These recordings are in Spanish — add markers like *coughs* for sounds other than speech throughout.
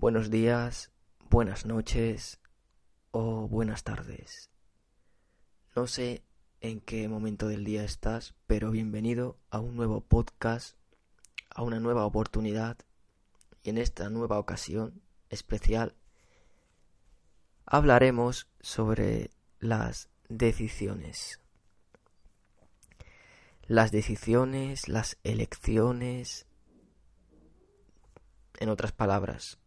Buenos días, buenas noches o buenas tardes. No sé en qué momento del día estás, pero bienvenido a un nuevo podcast, a una nueva oportunidad y en esta nueva ocasión especial hablaremos sobre las decisiones. Las decisiones, las elecciones, en otras palabras,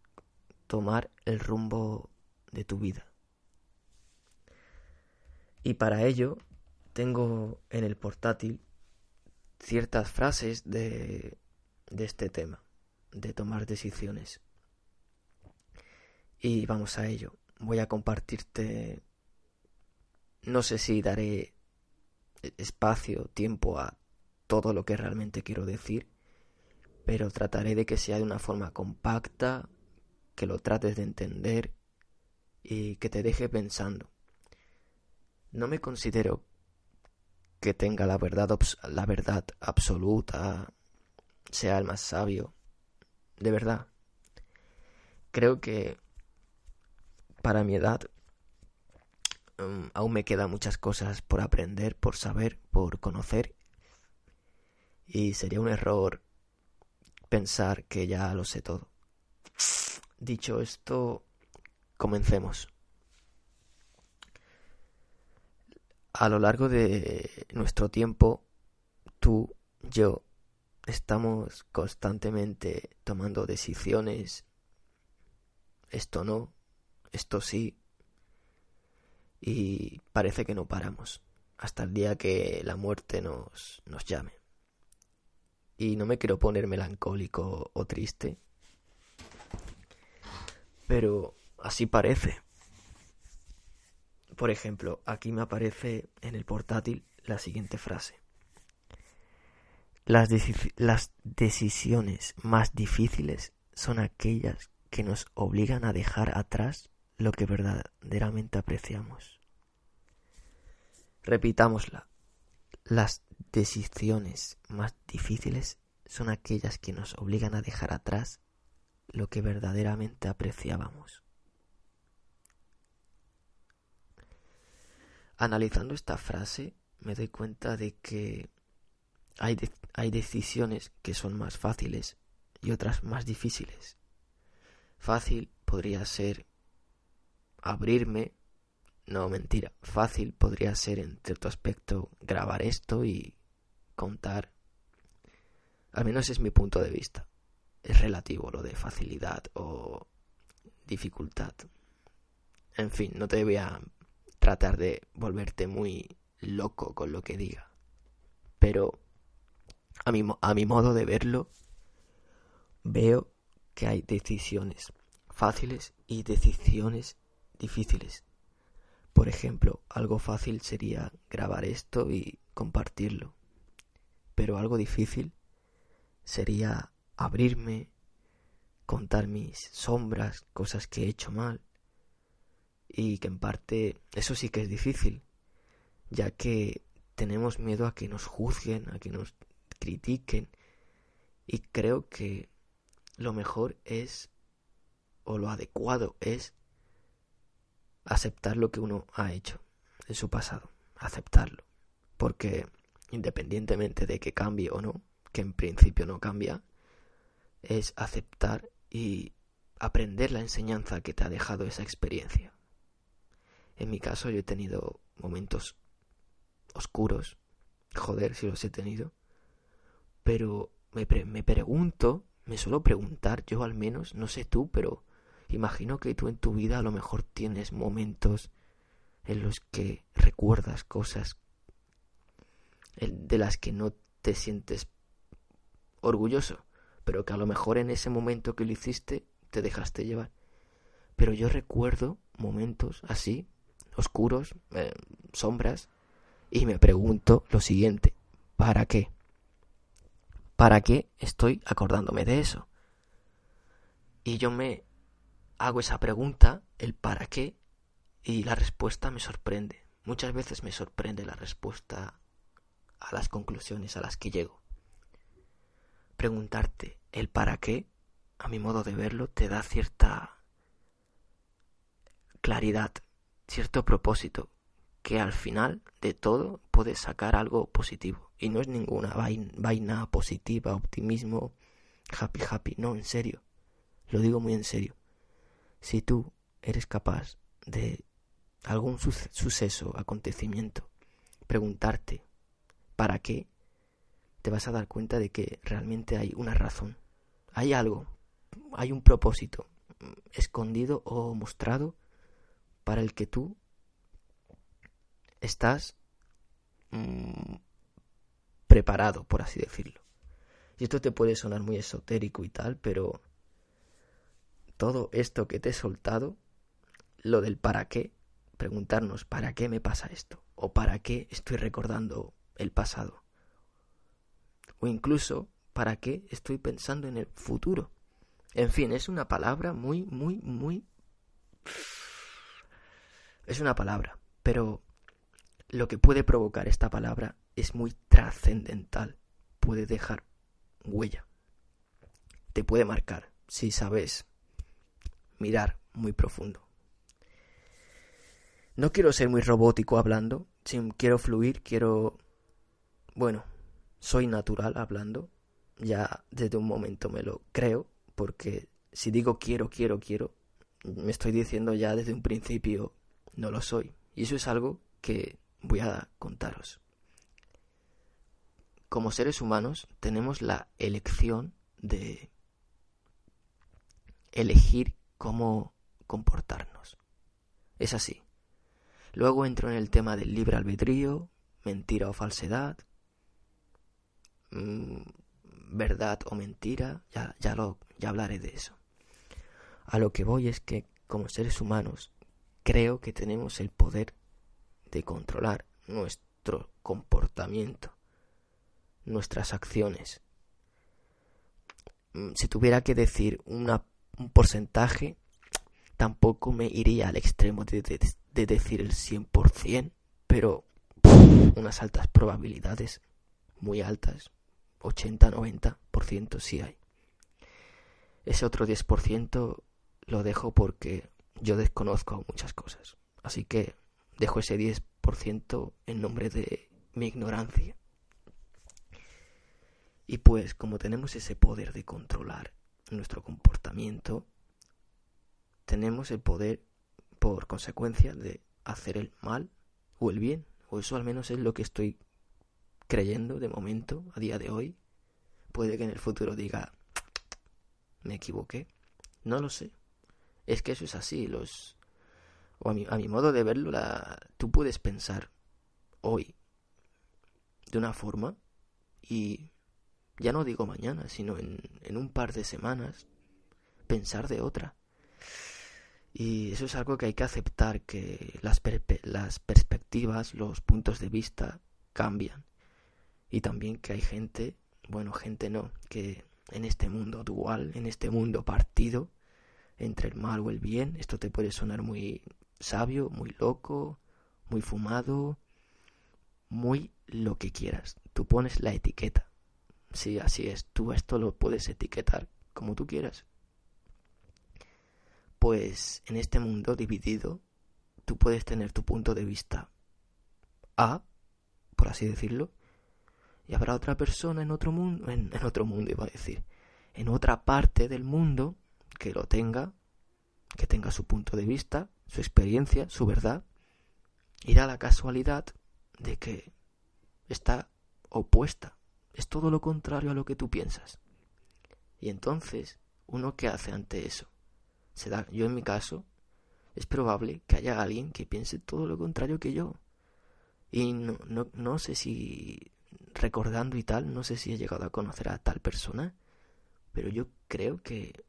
tomar el rumbo de tu vida. Y para ello tengo en el portátil ciertas frases de, de este tema, de tomar decisiones. Y vamos a ello. Voy a compartirte, no sé si daré espacio, tiempo a todo lo que realmente quiero decir, pero trataré de que sea de una forma compacta, que lo trates de entender y que te deje pensando. No me considero que tenga la verdad, la verdad absoluta, sea el más sabio. De verdad. Creo que para mi edad um, aún me quedan muchas cosas por aprender, por saber, por conocer. Y sería un error pensar que ya lo sé todo. Dicho esto, comencemos. A lo largo de nuestro tiempo, tú, yo, estamos constantemente tomando decisiones. Esto no, esto sí. Y parece que no paramos hasta el día que la muerte nos, nos llame. Y no me quiero poner melancólico o triste, pero así parece. Por ejemplo, aquí me aparece en el portátil la siguiente frase. Las, decisiones más difíciles son aquellas que nos obligan a dejar atrás lo que verdaderamente apreciamos. Repitámosla. Las decisiones más difíciles son aquellas que nos obligan a dejar atrás lo que verdaderamente apreciábamos. Analizando esta frase me doy cuenta de que hay, hay decisiones que son más fáciles y otras más difíciles. Fácil podría ser abrirme, no mentira, fácil podría ser en cierto aspecto grabar esto y contar. Al menos es mi punto de vista es relativo lo de facilidad o dificultad. En fin, no te voy a tratar de volverte muy loco con lo que diga. Pero a mi, a mi modo de verlo, veo que hay decisiones fáciles y decisiones difíciles. Por ejemplo, algo fácil sería grabar esto y compartirlo. Pero algo difícil sería abrirme, contar mis sombras, cosas que he hecho mal. Y que en parte eso sí que es difícil, ya que tenemos miedo a que nos juzguen, a que nos critiquen. Y creo que lo mejor es, o lo adecuado es, aceptar lo que uno ha hecho en su pasado, aceptarlo. Porque independientemente de que cambie o no, que en principio no cambia, es aceptar y aprender la enseñanza que te ha dejado esa experiencia. En mi caso yo he tenido momentos oscuros, joder si los he tenido, pero me, me pregunto, me suelo preguntar, yo al menos, no sé tú, pero imagino que tú en tu vida a lo mejor tienes momentos en los que recuerdas cosas de las que no te sientes orgulloso pero que a lo mejor en ese momento que lo hiciste te dejaste llevar. Pero yo recuerdo momentos así, oscuros, eh, sombras, y me pregunto lo siguiente, ¿para qué? ¿Para qué estoy acordándome de eso? Y yo me hago esa pregunta, el para qué, y la respuesta me sorprende. Muchas veces me sorprende la respuesta a las conclusiones a las que llego preguntarte el para qué a mi modo de verlo, te da cierta claridad, cierto propósito, que al final de todo puedes sacar algo positivo. Y no es ninguna vaina positiva, optimismo, happy, happy. No, en serio. Lo digo muy en serio. Si tú eres capaz de algún suceso, acontecimiento, preguntarte para qué, te vas a dar cuenta de que realmente hay una razón. Hay algo, hay un propósito escondido o mostrado para el que tú estás mm, preparado, por así decirlo. Y esto te puede sonar muy esotérico y tal, pero todo esto que te he soltado, lo del para qué, preguntarnos para qué me pasa esto, o para qué estoy recordando el pasado, o incluso para qué estoy pensando en el futuro. En fin, es una palabra muy, muy, muy... Es una palabra, pero lo que puede provocar esta palabra es muy trascendental, puede dejar huella, te puede marcar si sabes mirar muy profundo. No quiero ser muy robótico hablando, quiero fluir, quiero... Bueno, soy natural hablando, ya desde un momento me lo creo, porque si digo quiero, quiero, quiero, me estoy diciendo ya desde un principio no lo soy. Y eso es algo que voy a contaros. Como seres humanos tenemos la elección de elegir cómo comportarnos. Es así. Luego entro en el tema del libre albedrío, mentira o falsedad, mm, verdad o mentira, ya, ya, lo, ya hablaré de eso. A lo que voy es que como seres humanos creo que tenemos el poder de controlar nuestro comportamiento, nuestras acciones. Mm, si tuviera que decir una, un porcentaje, tampoco me iría al extremo de, de, decir el 100%, pero unas altas probabilidades, muy altas, 80-90% sí hay. Ese otro 10% lo dejo porque yo desconozco muchas cosas. Así que dejo ese 10% en nombre de mi ignorancia. Y pues como tenemos ese poder de controlar nuestro comportamiento, tenemos el poder por consecuencia de hacer el mal o el bien. O eso al menos es lo que estoy creyendo de momento, a día de hoy. Puede que en el futuro diga, *tsk* me equivoqué. No lo sé. Es que eso es así. Los o a mi, a mi modo de verlo, la, tú puedes pensar hoy de una forma y ya no digo mañana, sino en, en un par de semanas, pensar de otra. Y eso es algo que hay que aceptar, que las, las perspectivas, los puntos de vista cambian. Y también que hay gente, bueno, gente no, que en este mundo dual, en este mundo partido entre el mal o el bien, esto te puede sonar muy sabio, muy loco, muy fumado, muy lo que quieras. Tú pones la etiqueta. Sí, así es. Tú esto lo puedes etiquetar como tú quieras. Pues en este mundo dividido, tú puedes tener tu punto de vista A, por así decirlo, y habrá otra persona en otro mundo, en, otro mundo iba a decir, en otra parte del mundo que lo tenga, que tenga su punto de vista su experiencia, su verdad, y da la casualidad de que está opuesta, es todo lo contrario a lo que tú piensas. Y entonces, uno qué hace ante eso? Se da, yo en mi caso, es probable que haya alguien que piense todo lo contrario que yo. Y no, no, no sé si recordando y tal, no sé si he llegado a conocer a tal persona, pero yo creo que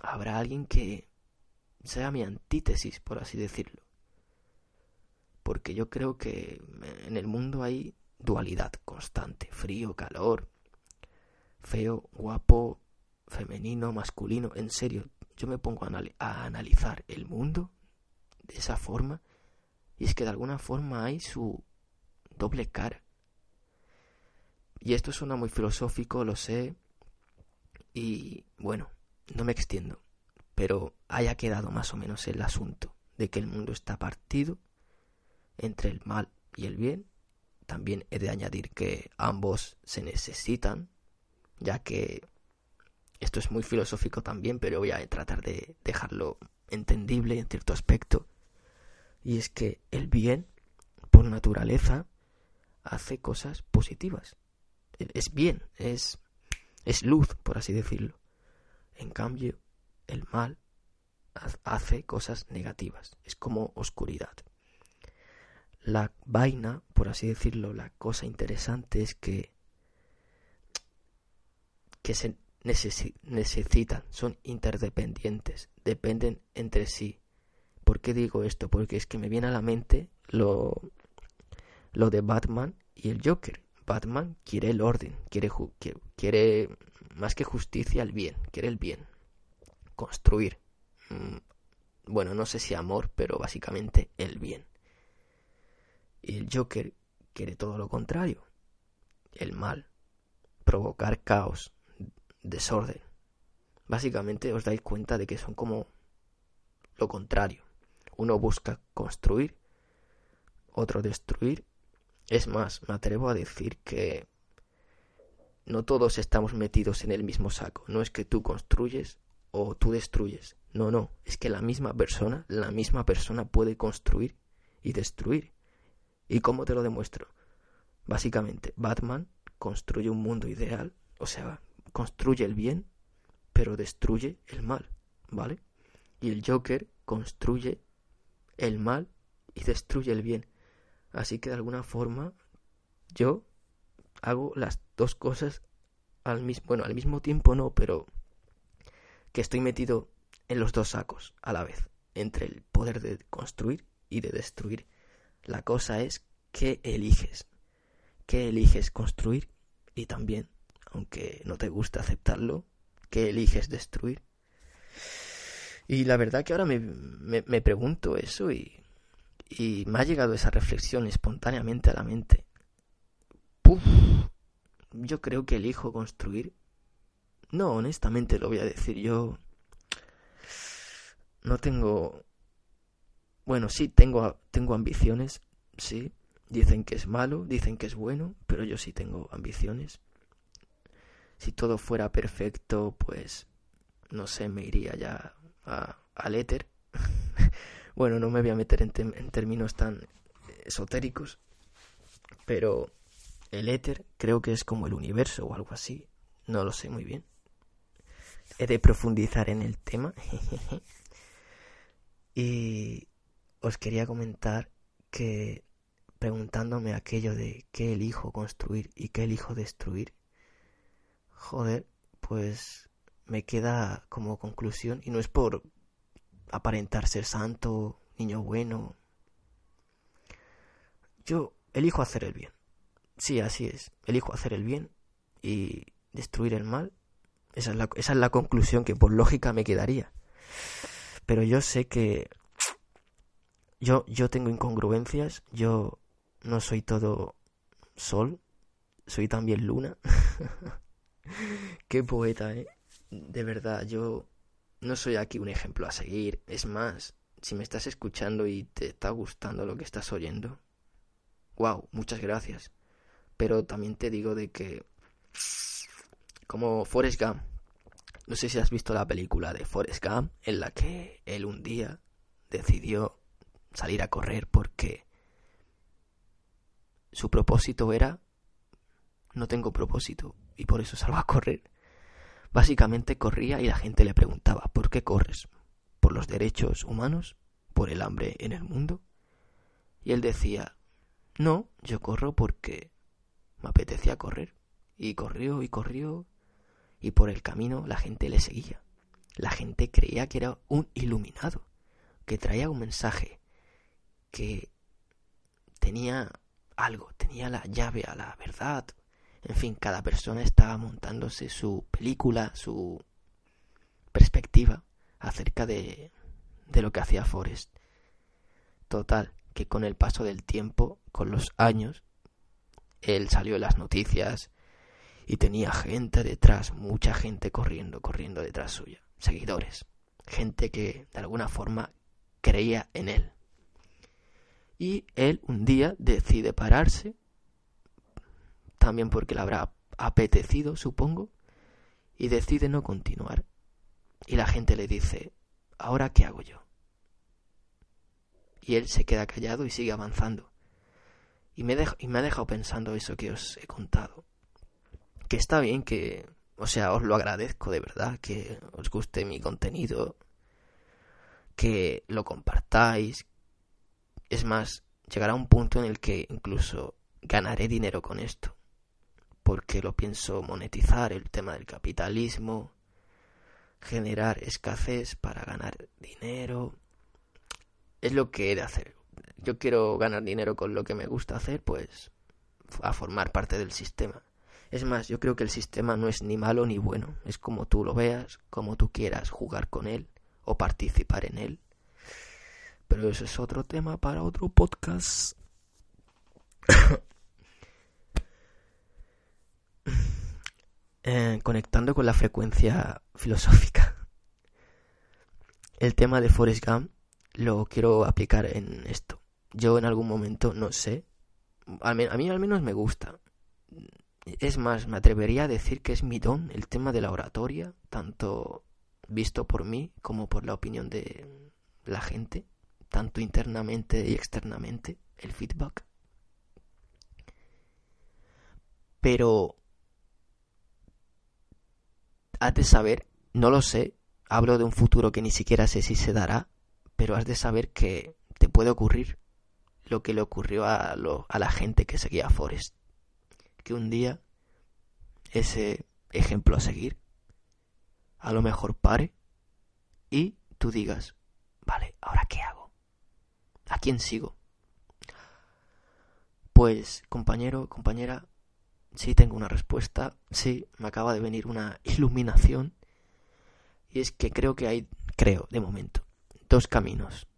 habrá alguien que sea mi antítesis, por así decirlo. Porque yo creo que en el mundo hay dualidad constante, frío, calor, feo, guapo, femenino, masculino. En serio, yo me pongo a, analizar el mundo de esa forma y es que de alguna forma hay su doble cara. Y esto suena muy filosófico, lo sé. Y bueno, no me extiendo, pero haya quedado más o menos el asunto de que el mundo está partido entre el mal y el bien. También he de añadir que ambos se necesitan, ya que esto es muy filosófico también, pero voy a tratar de dejarlo entendible en cierto aspecto. Y es que el bien, por naturaleza, hace cosas positivas. Es bien, es, es luz, por así decirlo. En cambio, el mal hace cosas negativas. Es como oscuridad. La vaina, por así decirlo, la cosa interesante es que, que se necesitan, son interdependientes, dependen entre sí. ¿Por qué digo esto? Porque es que me viene a la mente lo, lo de Batman y el Joker. Batman quiere el orden, quiere, quiere más que justicia el bien, quiere el bien, construir. Mm, bueno, no sé si amor, pero básicamente el bien. Y el Joker quiere todo lo contrario, el mal, provocar caos, desorden. Básicamente os dais cuenta de que son como lo contrario. Uno busca construir, otro destruir. Es más, me atrevo a decir que no todos estamos metidos en el mismo saco. No es que tú construyes o tú destruyes. No, no. Es que la misma persona, la misma persona puede construir y destruir. ¿Y cómo te lo demuestro? Básicamente, Batman construye un mundo ideal, o sea, construye el bien, pero destruye el mal, ¿vale? Y el Joker construye el mal y destruye el bien. Así que de alguna forma yo hago las dos cosas al mismo, bueno, al mismo tiempo no, pero que estoy metido en los dos sacos a la vez, entre el poder de construir y de destruir. La cosa es qué eliges, qué eliges construir y también aunque no te gusta aceptarlo, que eliges destruir. Y la verdad que ahora me, me, pregunto eso y, y, me ha llegado esa reflexión espontáneamente a la mente. Puf, yo creo que elijo construir. No, honestamente lo voy a decir, yo no tengo... Bueno, sí, tengo, tengo ambiciones, sí. Dicen que es malo, dicen que es bueno, pero yo sí tengo ambiciones si todo fuera perfecto, pues no sé, me iría ya al éter. *laughs* bueno, no me voy a meter en, términos tan esotéricos, pero el éter creo que es como el universo o algo así. No lo sé muy bien. He de profundizar en el tema. *laughs* y os quería comentar que preguntándome aquello de qué elijo construir y qué elijo destruir, joder, pues me queda como conclusión, y no es por aparentar ser santo, niño bueno. Yo elijo hacer el bien. Sí, así es. Elijo hacer el bien y destruir el mal. Esa es la, esa es la conclusión que por lógica me quedaría. Pero yo sé que yo, yo tengo incongruencias. Yo no soy todo sol. Soy también luna. *laughs* Qué poeta, ¿eh? De verdad, yo no soy aquí un ejemplo a seguir. Es más, si me estás escuchando y te está gustando lo que estás oyendo, wow, muchas gracias. Pero también te digo de que, como Forrest Gump, no sé si has visto la película de Forrest Gump, en la que él un día decidió salir a correr porque su propósito era no tengo propósito y por eso salgo a correr. Básicamente corría y la gente le preguntaba, ¿por qué corres? ¿Por los derechos humanos? ¿Por el hambre en el mundo? Y él decía, no, yo corro porque me apetecía correr. Y corrió y corrió y por el camino la gente le seguía. La gente creía que era un iluminado, que traía un mensaje, que tenía algo, tenía la llave a la verdad, en fin, cada persona estaba montándose su película, su perspectiva acerca de, de lo que hacía Forrest. Total, que con el paso del tiempo, con los años, él salió en las noticias y tenía gente detrás, mucha gente corriendo, corriendo detrás suya. seguidores, gente que de alguna forma creía en él. Y él un día decide pararse, también porque le habrá apetecido, supongo, y decide no continuar. Y la gente le dice, ¿ahora qué hago yo? Y él se queda callado y sigue avanzando. Y me, y me ha dejado pensando eso que os he contado. Que está bien que, o sea, os lo agradezco de verdad, que os guste mi contenido, que lo compartáis. Es más, llegará un punto en el que incluso ganaré dinero con esto, porque lo pienso monetizar, el tema del capitalismo, generar escasez para ganar dinero. Es lo que he de hacer. Yo quiero ganar dinero con lo que me gusta hacer, pues a formar parte del sistema. Es más, yo creo que el sistema no es ni malo ni bueno, es como tú lo veas, como tú quieras jugar con él o participar en él. Pero eso es otro tema para otro podcast. *coughs* Eh, conectando con la frecuencia filosófica. El tema de Forrest Gump lo quiero aplicar en esto. Yo en algún momento, no sé, a mí al menos me gusta. Es más, me atrevería a decir que es mi don el tema de la oratoria, tanto visto por mí como por la opinión de la gente, tanto internamente y externamente, el feedback. Pero has de saber, no lo sé, hablo de un futuro que ni siquiera sé si se dará, pero has de saber que te puede ocurrir lo que le ocurrió a, a la gente que seguía a Forrest. Que un día ese ejemplo a seguir a lo mejor pare y tú digas, vale, ¿ahora qué hago? ¿A quién sigo? Pues, compañero, compañera, sí tengo una respuesta, sí, me acaba de venir una *laughs* iluminación, y es que creo que hay, creo, de momento, dos caminos.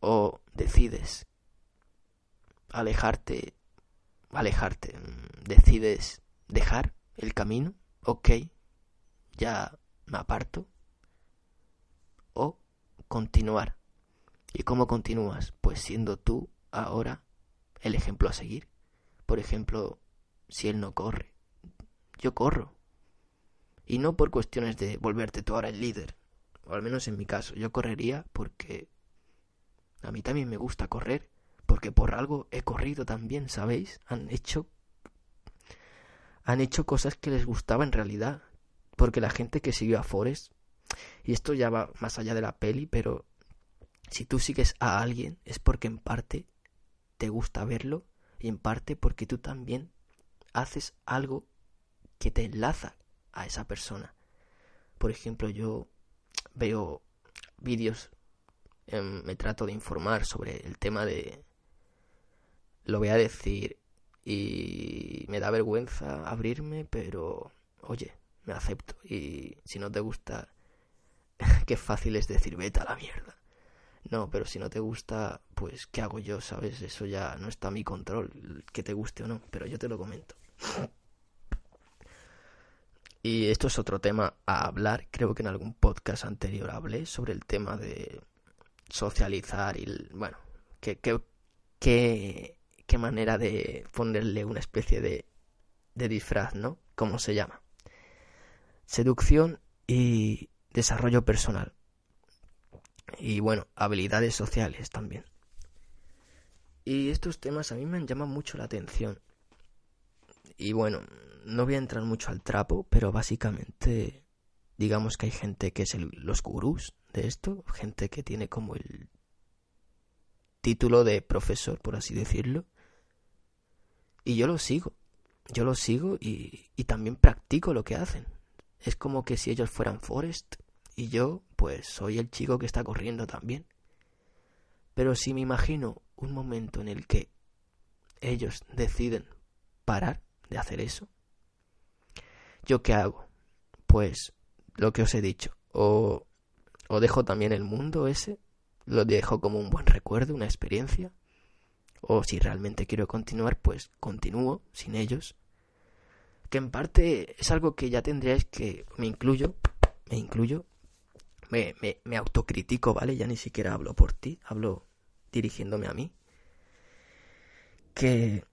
O decides alejarte, alejarte, mm, decides dejar el camino, ok, ya me aparto o continuar. ¿Y cómo continúas? Pues siendo tú ahora el ejemplo a seguir. Por ejemplo, si él no corre, yo corro. Y no por cuestiones de volverte tú ahora el líder, o al menos en mi caso, yo correría porque a mí también me gusta correr, porque por algo he corrido también, ¿sabéis? Han hecho han hecho cosas que les gustaba en realidad, porque la gente que siguió a Forrest, y esto ya va más allá de la peli, pero si tú sigues a alguien es porque en parte te gusta verlo y en parte porque tú también haces algo que te enlaza a esa persona. Por ejemplo, yo veo vídeos, em, me trato de informar sobre el tema de... Lo voy a decir y me da vergüenza abrirme, pero oye, me acepto. Y si no te gusta, *laughs* qué fácil es decir, vete a la mierda. No, pero si no te gusta, pues ¿qué hago yo? ¿Sabes? Eso ya no está a mi control, que te guste o no, pero yo te lo comento. Y esto es otro tema a hablar. Creo que en algún podcast anterior hablé sobre el tema de socializar y, bueno, qué, qué manera de ponerle una especie de, de disfraz, ¿no? ¿Cómo se llama? seducción y desarrollo personal. Y bueno, habilidades sociales también. Y estos temas a mí me llaman mucho la atención. Y bueno, no voy a entrar mucho al trapo, pero básicamente digamos que hay gente que es los gurús de esto, gente que tiene como el título de profesor, por así decirlo. Y yo lo sigo, yo lo sigo y, y también practico lo que hacen. Es como que si ellos fueran Forest y yo, pues soy el chico que está corriendo también. Pero si me imagino un momento en el que ellos deciden parar de hacer eso, ¿yo qué hago? Pues lo que os he dicho, o, o dejo también el mundo ese, lo dejo como un buen recuerdo, una experiencia, o si realmente quiero continuar, pues continúo sin ellos que en parte es algo que ya tendríais que, me incluyo, me incluyo, me, me, me autocritico, ¿vale? Ya ni siquiera hablo por ti, hablo dirigiéndome a mí. Que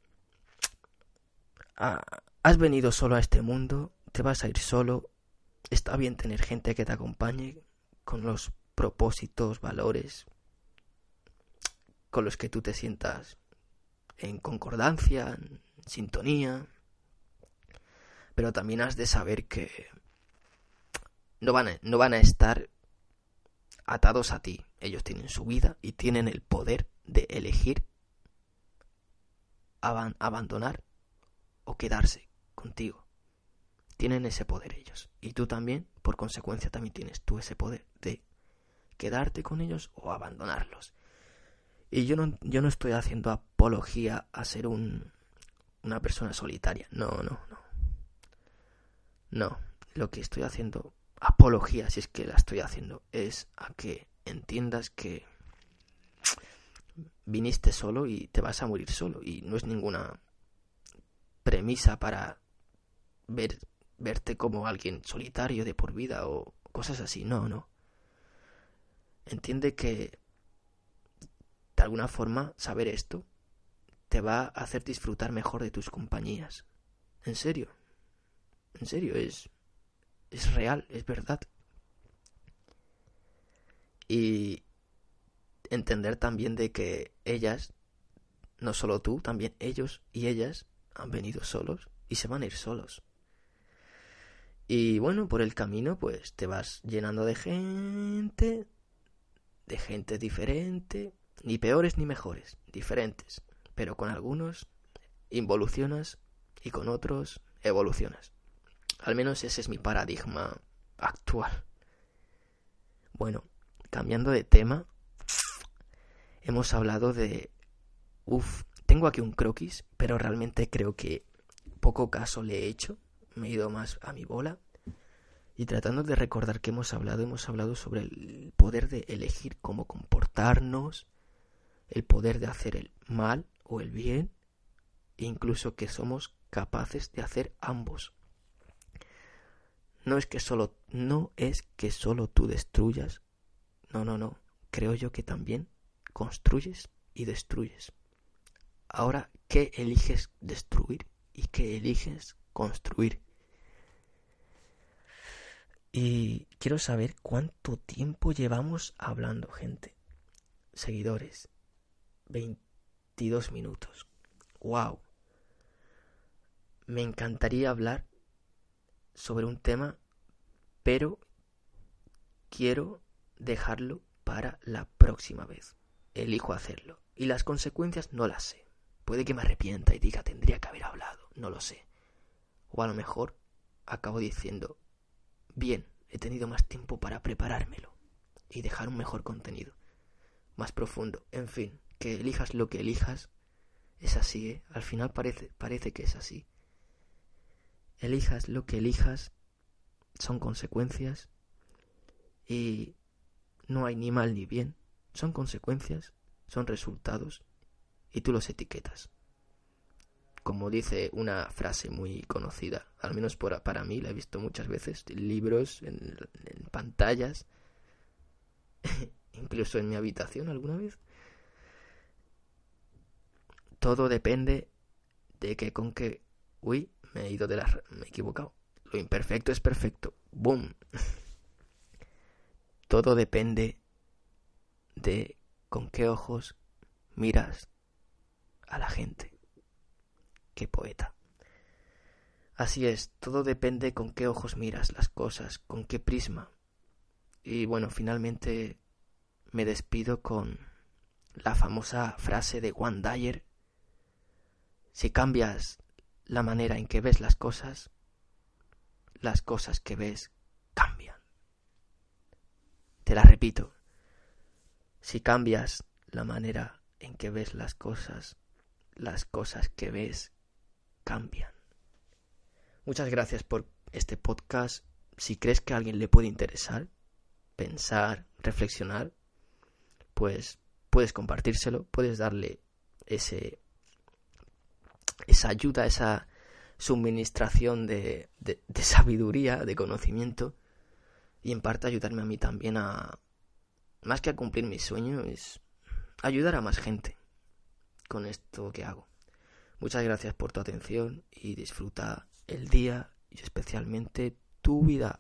has venido solo a este mundo, te vas a ir solo, está bien tener gente que te acompañe con los propósitos, valores con los que tú te sientas en concordancia, en sintonía, pero también has de saber que no van a, no van a estar atados a ti. Ellos tienen su vida y tienen el poder de elegir abandonar o quedarse contigo. Tienen ese poder ellos. Y tú también, por consecuencia, también tienes tú ese poder de quedarte con ellos o abandonarlos. Y yo no, yo no estoy haciendo apología a ser un, una persona solitaria. No, no, no. No, lo que estoy haciendo, apología, si es que la estoy haciendo, es a que entiendas que viniste solo y te vas a morir solo. Y no es ninguna premisa para ver, verte como alguien solitario de por vida o cosas así. No, no. Entiende que de alguna forma saber esto te va a hacer disfrutar mejor de tus compañías. En serio. En serio, es es real, es verdad. Y entender también de que ellas, no solo tú, también ellos y ellas han venido solos y se van a ir solos. Y bueno, por el camino pues te vas llenando de gente, de gente diferente, ni peores ni mejores, diferentes, pero con algunos involucionas y con otros evolucionas. Al menos ese es mi paradigma actual. Bueno, cambiando de tema, hemos hablado de... Uf, tengo aquí un croquis, pero realmente creo que poco caso le he hecho. Me he ido más a mi bola. Y tratando de recordar que hemos hablado, hemos hablado sobre el poder de elegir cómo comportarnos, el poder de hacer el mal o el bien, e incluso que somos capaces de hacer ambos. No es que solo no es que solo tú destruyas. No, no, no. Creo yo que también construyes y destruyes. Ahora, ¿qué eliges destruir y qué eliges construir? Y quiero saber cuánto tiempo llevamos hablando, gente. Seguidores. 22 minutos. ¡Wow! Me encantaría hablar sobre un tema, pero quiero dejarlo para la próxima vez. Elijo hacerlo. Y las consecuencias no las sé. Puede que me arrepienta y diga tendría que haber hablado. No lo sé. O a lo mejor acabo diciendo Bien, he tenido más tiempo para preparármelo y dejar un mejor contenido, más profundo. En fin, que elijas lo que elijas, es así, ¿eh? Al final parece, parece que es así. Elijas lo que elijas, son consecuencias y no hay ni mal ni bien, son consecuencias, son resultados y tú los etiquetas como dice una frase muy conocida, al menos para mí, la he visto muchas veces, en libros, en, pantallas, *laughs* incluso en mi habitación alguna vez. Todo depende de que con que... Uy, me he ido de la... me he equivocado. Lo imperfecto es perfecto. ¡Boom! *laughs* Todo depende de con qué ojos miras a la gente. Qué poeta. Así es, todo depende con qué ojos miras las cosas, con qué prisma. Y bueno, finalmente me despido con la famosa frase de Juan Dyer. Si cambias la manera en que ves las cosas, las cosas que ves cambian. Te la repito. Si cambias la manera en que ves las cosas, las cosas que ves cambian. Muchas gracias por este podcast. Si crees que a alguien le puede interesar, pensar, reflexionar, pues puedes compartírselo, puedes darle ese esa ayuda, esa suministración de, de, de sabiduría, de conocimiento y en parte ayudarme a mí también a, más que a cumplir mis sueños, ayudar a más gente con esto que hago. Muchas gracias por tu atención y disfruta el día y especialmente tu vida.